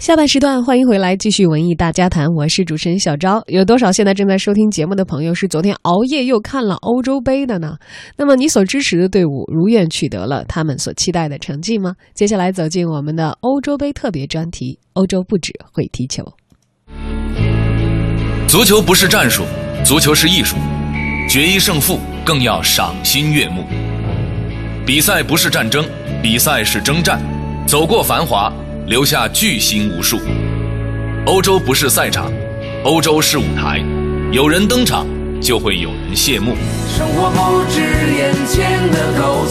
下半时段，欢迎回来，继续文艺大家谈。我是主持人小昭。有多少现在正在收听节目的朋友是昨天熬夜又看了欧洲杯的呢？那么你所支持的队伍如愿取得了他们所期待的成绩吗？接下来走进我们的欧洲杯特别专题：欧洲不只会踢球。足球不是战术，足球是艺术，决一胜负更要赏心悦目。比赛不是战争，比赛是征战，走过繁华。留下巨星无数。欧洲不是赛场，欧洲是舞台，有人登场，就会有人谢幕。生活不止眼前的苟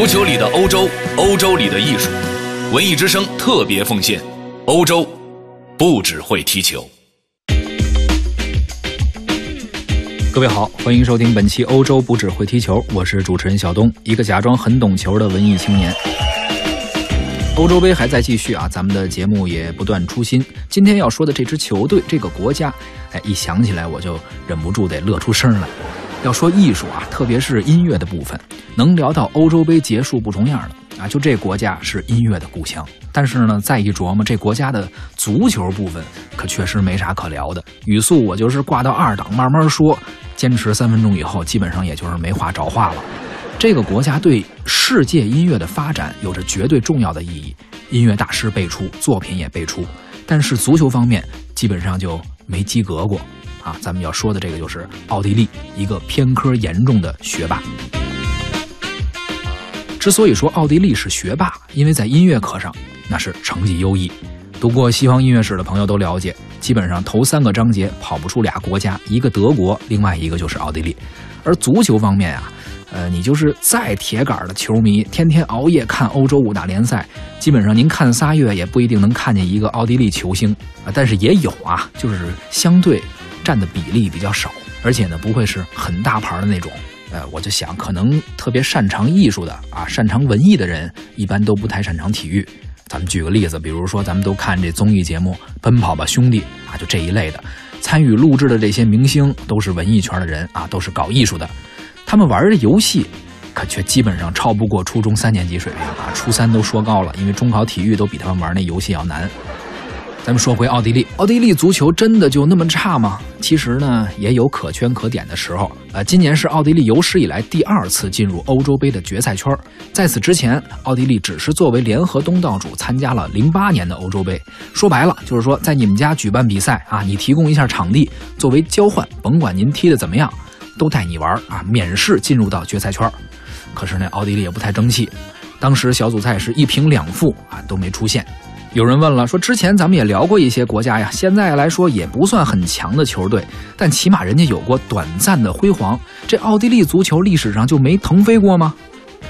足球里的欧洲，欧洲里的艺术，文艺之声特别奉献。欧洲不只会踢球。各位好，欢迎收听本期《欧洲不只会踢球》，我是主持人小东，一个假装很懂球的文艺青年。欧洲杯还在继续啊，咱们的节目也不断出新。今天要说的这支球队，这个国家，哎，一想起来我就忍不住得乐出声来。要说艺术啊，特别是音乐的部分，能聊到欧洲杯结束不重样的啊，就这国家是音乐的故乡。但是呢，再一琢磨，这国家的足球部分可确实没啥可聊的。语速我就是挂到二档慢慢说，坚持三分钟以后，基本上也就是没话找话了。这个国家对世界音乐的发展有着绝对重要的意义，音乐大师辈出，作品也辈出。但是足球方面基本上就没及格过。啊，咱们要说的这个就是奥地利，一个偏科严重的学霸。之所以说奥地利是学霸，因为在音乐课上那是成绩优异。读过西方音乐史的朋友都了解，基本上头三个章节跑不出俩国家，一个德国，另外一个就是奥地利。而足球方面啊，呃，你就是再铁杆的球迷，天天熬夜看欧洲五大联赛，基本上您看仨月也不一定能看见一个奥地利球星啊。但是也有啊，就是相对。占的比例比较少，而且呢不会是很大牌的那种。呃，我就想，可能特别擅长艺术的啊，擅长文艺的人，一般都不太擅长体育。咱们举个例子，比如说咱们都看这综艺节目《奔跑吧兄弟》啊，就这一类的，参与录制的这些明星都是文艺圈的人啊，都是搞艺术的。他们玩的游戏，可却基本上超不过初中三年级水平啊，初三都说高了，因为中考体育都比他们玩那游戏要难。咱们说回奥地利，奥地利足球真的就那么差吗？其实呢，也有可圈可点的时候。呃，今年是奥地利有史以来第二次进入欧洲杯的决赛圈。在此之前，奥地利只是作为联合东道主参加了零八年的欧洲杯。说白了，就是说在你们家举办比赛啊，你提供一下场地作为交换，甭管您踢得怎么样，都带你玩啊，免试进入到决赛圈。可是呢，奥地利也不太争气，当时小组赛是一平两负啊，都没出现。有人问了，说之前咱们也聊过一些国家呀，现在来说也不算很强的球队，但起码人家有过短暂的辉煌。这奥地利足球历史上就没腾飞过吗？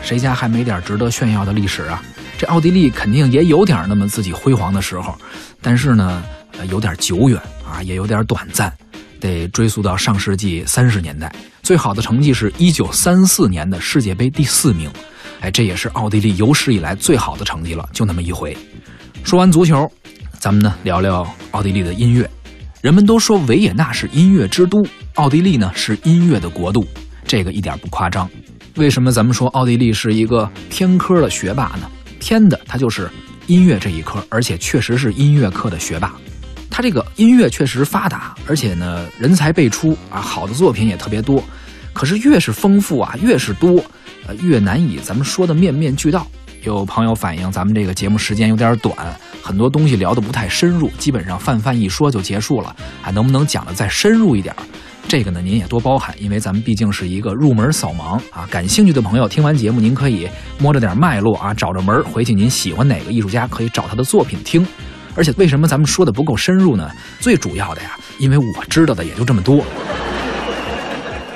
谁家还没点值得炫耀的历史啊？这奥地利肯定也有点那么自己辉煌的时候，但是呢，有点久远啊，也有点短暂，得追溯到上世纪三十年代，最好的成绩是一九三四年的世界杯第四名，哎，这也是奥地利有史以来最好的成绩了，就那么一回。说完足球，咱们呢聊聊奥地利的音乐。人们都说维也纳是音乐之都，奥地利呢是音乐的国度，这个一点不夸张。为什么咱们说奥地利是一个偏科的学霸呢？偏的他就是音乐这一科，而且确实是音乐课的学霸。他这个音乐确实发达，而且呢人才辈出啊，好的作品也特别多。可是越是丰富啊，越是多，呃，越难以咱们说的面面俱到。有朋友反映，咱们这个节目时间有点短，很多东西聊得不太深入，基本上泛泛一说就结束了。还能不能讲的再深入一点？这个呢，您也多包涵，因为咱们毕竟是一个入门扫盲啊。感兴趣的朋友，听完节目您可以摸着点脉络啊，找着门回去。您喜欢哪个艺术家，可以找他的作品听。而且为什么咱们说的不够深入呢？最主要的呀，因为我知道的也就这么多。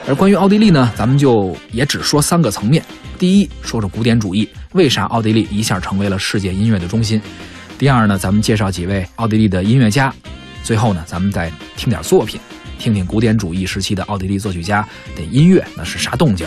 而关于奥地利呢，咱们就也只说三个层面。第一，说说古典主义，为啥奥地利一下成为了世界音乐的中心？第二呢，咱们介绍几位奥地利的音乐家。最后呢，咱们再听点作品，听听古典主义时期的奥地利作曲家的音乐那是啥动静。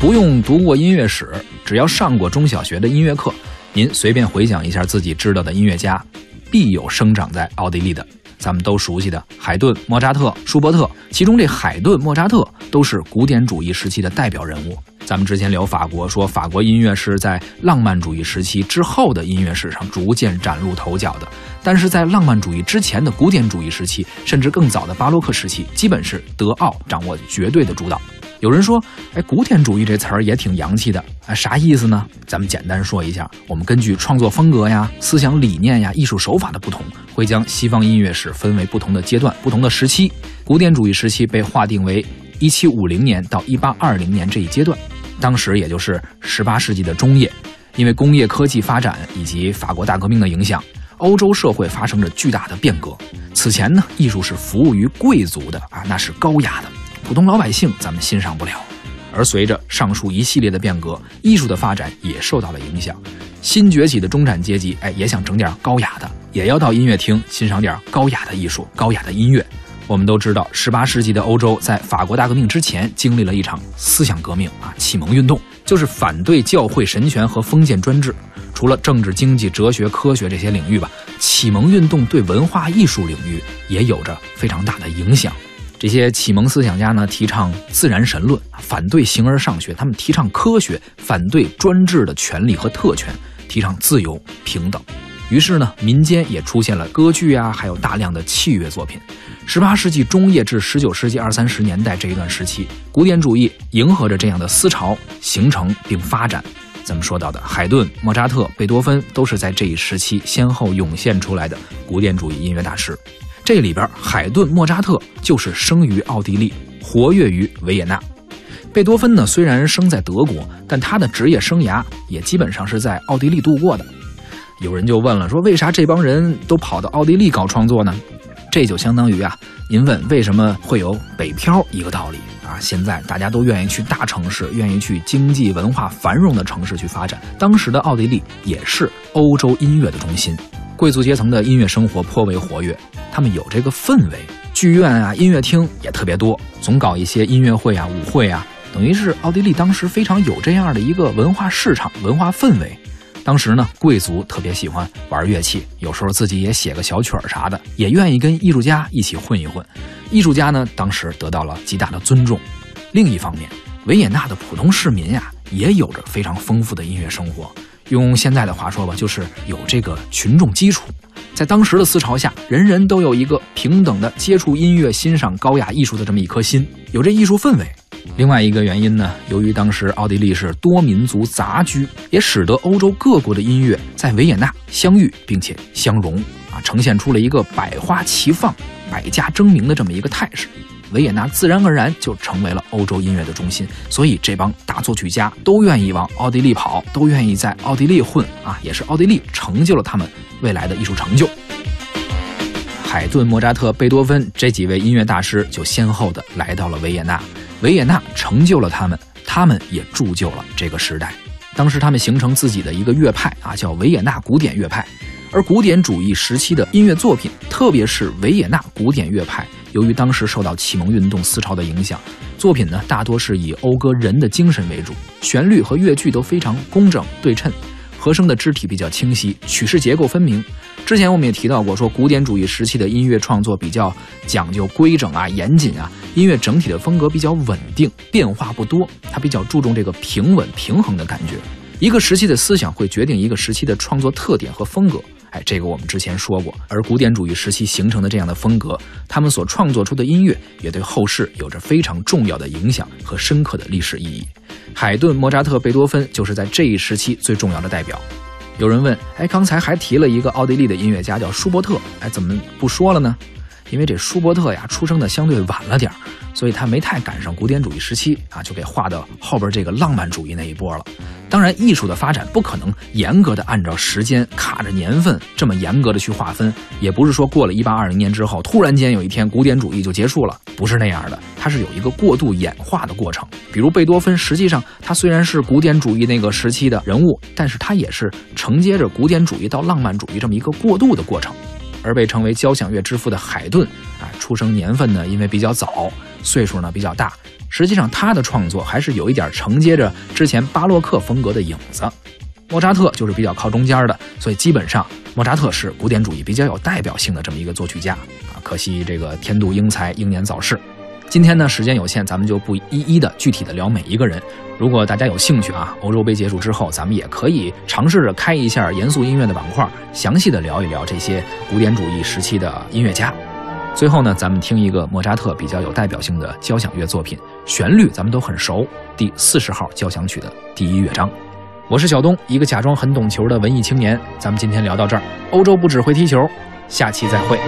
不用读过音乐史，只要上过中小学的音乐课，您随便回想一下自己知道的音乐家，必有生长在奥地利的。咱们都熟悉的海顿、莫扎特、舒伯特，其中这海顿、莫扎特都是古典主义时期的代表人物。咱们之前聊法国，说法国音乐是在浪漫主义时期之后的音乐史上逐渐崭露头角的，但是在浪漫主义之前的古典主义时期，甚至更早的巴洛克时期，基本是德奥掌握绝对的主导。有人说，哎，古典主义这词儿也挺洋气的，啊，啥意思呢？咱们简单说一下，我们根据创作风格呀、思想理念呀、艺术手法的不同，会将西方音乐史分为不同的阶段、不同的时期。古典主义时期被划定为一七五零年到一八二零年这一阶段，当时也就是十八世纪的中叶，因为工业科技发展以及法国大革命的影响，欧洲社会发生着巨大的变革。此前呢，艺术是服务于贵族的啊，那是高雅的。普通老百姓咱们欣赏不了，而随着上述一系列的变革，艺术的发展也受到了影响。新崛起的中产阶级，哎，也想整点高雅的，也要到音乐厅欣赏点高雅的艺术、高雅的音乐。我们都知道，十八世纪的欧洲在法国大革命之前经历了一场思想革命啊，启蒙运动，就是反对教会神权和封建专制。除了政治、经济、哲学、科学这些领域吧，启蒙运动对文化艺术领域也有着非常大的影响。这些启蒙思想家呢，提倡自然神论，反对形而上学；他们提倡科学，反对专制的权利和特权，提倡自由平等。于是呢，民间也出现了歌剧啊，还有大量的器乐作品。十八世纪中叶至十九世纪二三十年代这一段时期，古典主义迎合着这样的思潮形成并发展。咱们说到的海顿、莫扎特、贝多芬，都是在这一时期先后涌现出来的古典主义音乐大师。这里边，海顿、莫扎特就是生于奥地利，活跃于维也纳。贝多芬呢，虽然生在德国，但他的职业生涯也基本上是在奥地利度过的。有人就问了，说为啥这帮人都跑到奥地利搞创作呢？这就相当于啊，您问为什么会有北漂一个道理啊。现在大家都愿意去大城市，愿意去经济文化繁荣的城市去发展。当时的奥地利也是欧洲音乐的中心。贵族阶层的音乐生活颇为活跃，他们有这个氛围，剧院啊、音乐厅也特别多，总搞一些音乐会啊、舞会啊，等于是奥地利当时非常有这样的一个文化市场、文化氛围。当时呢，贵族特别喜欢玩乐器，有时候自己也写个小曲儿啥的，也愿意跟艺术家一起混一混。艺术家呢，当时得到了极大的尊重。另一方面，维也纳的普通市民呀，也有着非常丰富的音乐生活。用现在的话说吧，就是有这个群众基础，在当时的思潮下，人人都有一个平等的接触音乐、欣赏高雅艺术的这么一颗心，有这艺术氛围。另外一个原因呢，由于当时奥地利是多民族杂居，也使得欧洲各国的音乐在维也纳相遇并且相融啊，呈现出了一个百花齐放、百家争鸣的这么一个态势。维也纳自然而然就成为了欧洲音乐的中心，所以这帮大作曲家都愿意往奥地利跑，都愿意在奥地利混啊，也是奥地利成就了他们未来的艺术成就。海顿、莫扎特、贝多芬这几位音乐大师就先后的来到了维也纳，维也纳成就了他们，他们也铸就了这个时代。当时他们形成自己的一个乐派啊，叫维也纳古典乐派。而古典主义时期的音乐作品，特别是维也纳古典乐派。由于当时受到启蒙运动思潮的影响，作品呢大多是以讴歌人的精神为主，旋律和乐句都非常工整对称，和声的肢体比较清晰，曲式结构分明。之前我们也提到过，说古典主义时期的音乐创作比较讲究规整啊、严谨啊，音乐整体的风格比较稳定，变化不多，它比较注重这个平稳平衡的感觉。一个时期的思想会决定一个时期的创作特点和风格。哎，这个我们之前说过，而古典主义时期形成的这样的风格，他们所创作出的音乐也对后世有着非常重要的影响和深刻的历史意义。海顿、莫扎特、贝多芬就是在这一时期最重要的代表。有人问，哎，刚才还提了一个奥地利的音乐家叫舒伯特，哎，怎么不说了呢？因为这舒伯特呀，出生的相对晚了点儿。所以他没太赶上古典主义时期啊，就给划到后边这个浪漫主义那一波了。当然，艺术的发展不可能严格的按照时间卡着年份这么严格的去划分，也不是说过了一八二零年之后，突然间有一天古典主义就结束了，不是那样的。它是有一个过度演化的过程。比如贝多芬，实际上他虽然是古典主义那个时期的人物，但是他也是承接着古典主义到浪漫主义这么一个过渡的过程。而被称为交响乐之父的海顿，啊，出生年份呢因为比较早，岁数呢比较大。实际上他的创作还是有一点承接着之前巴洛克风格的影子。莫扎特就是比较靠中间的，所以基本上莫扎特是古典主义比较有代表性的这么一个作曲家啊。可惜这个天妒英才，英年早逝。今天呢时间有限，咱们就不一一的具体的聊每一个人。如果大家有兴趣啊，欧洲杯结束之后，咱们也可以尝试着开一下严肃音乐的板块，详细的聊一聊这些古典主义时期的音乐家。最后呢，咱们听一个莫扎特比较有代表性的交响乐作品，旋律咱们都很熟，第四十号交响曲的第一乐章。我是小东，一个假装很懂球的文艺青年。咱们今天聊到这儿，欧洲不只会踢球，下期再会。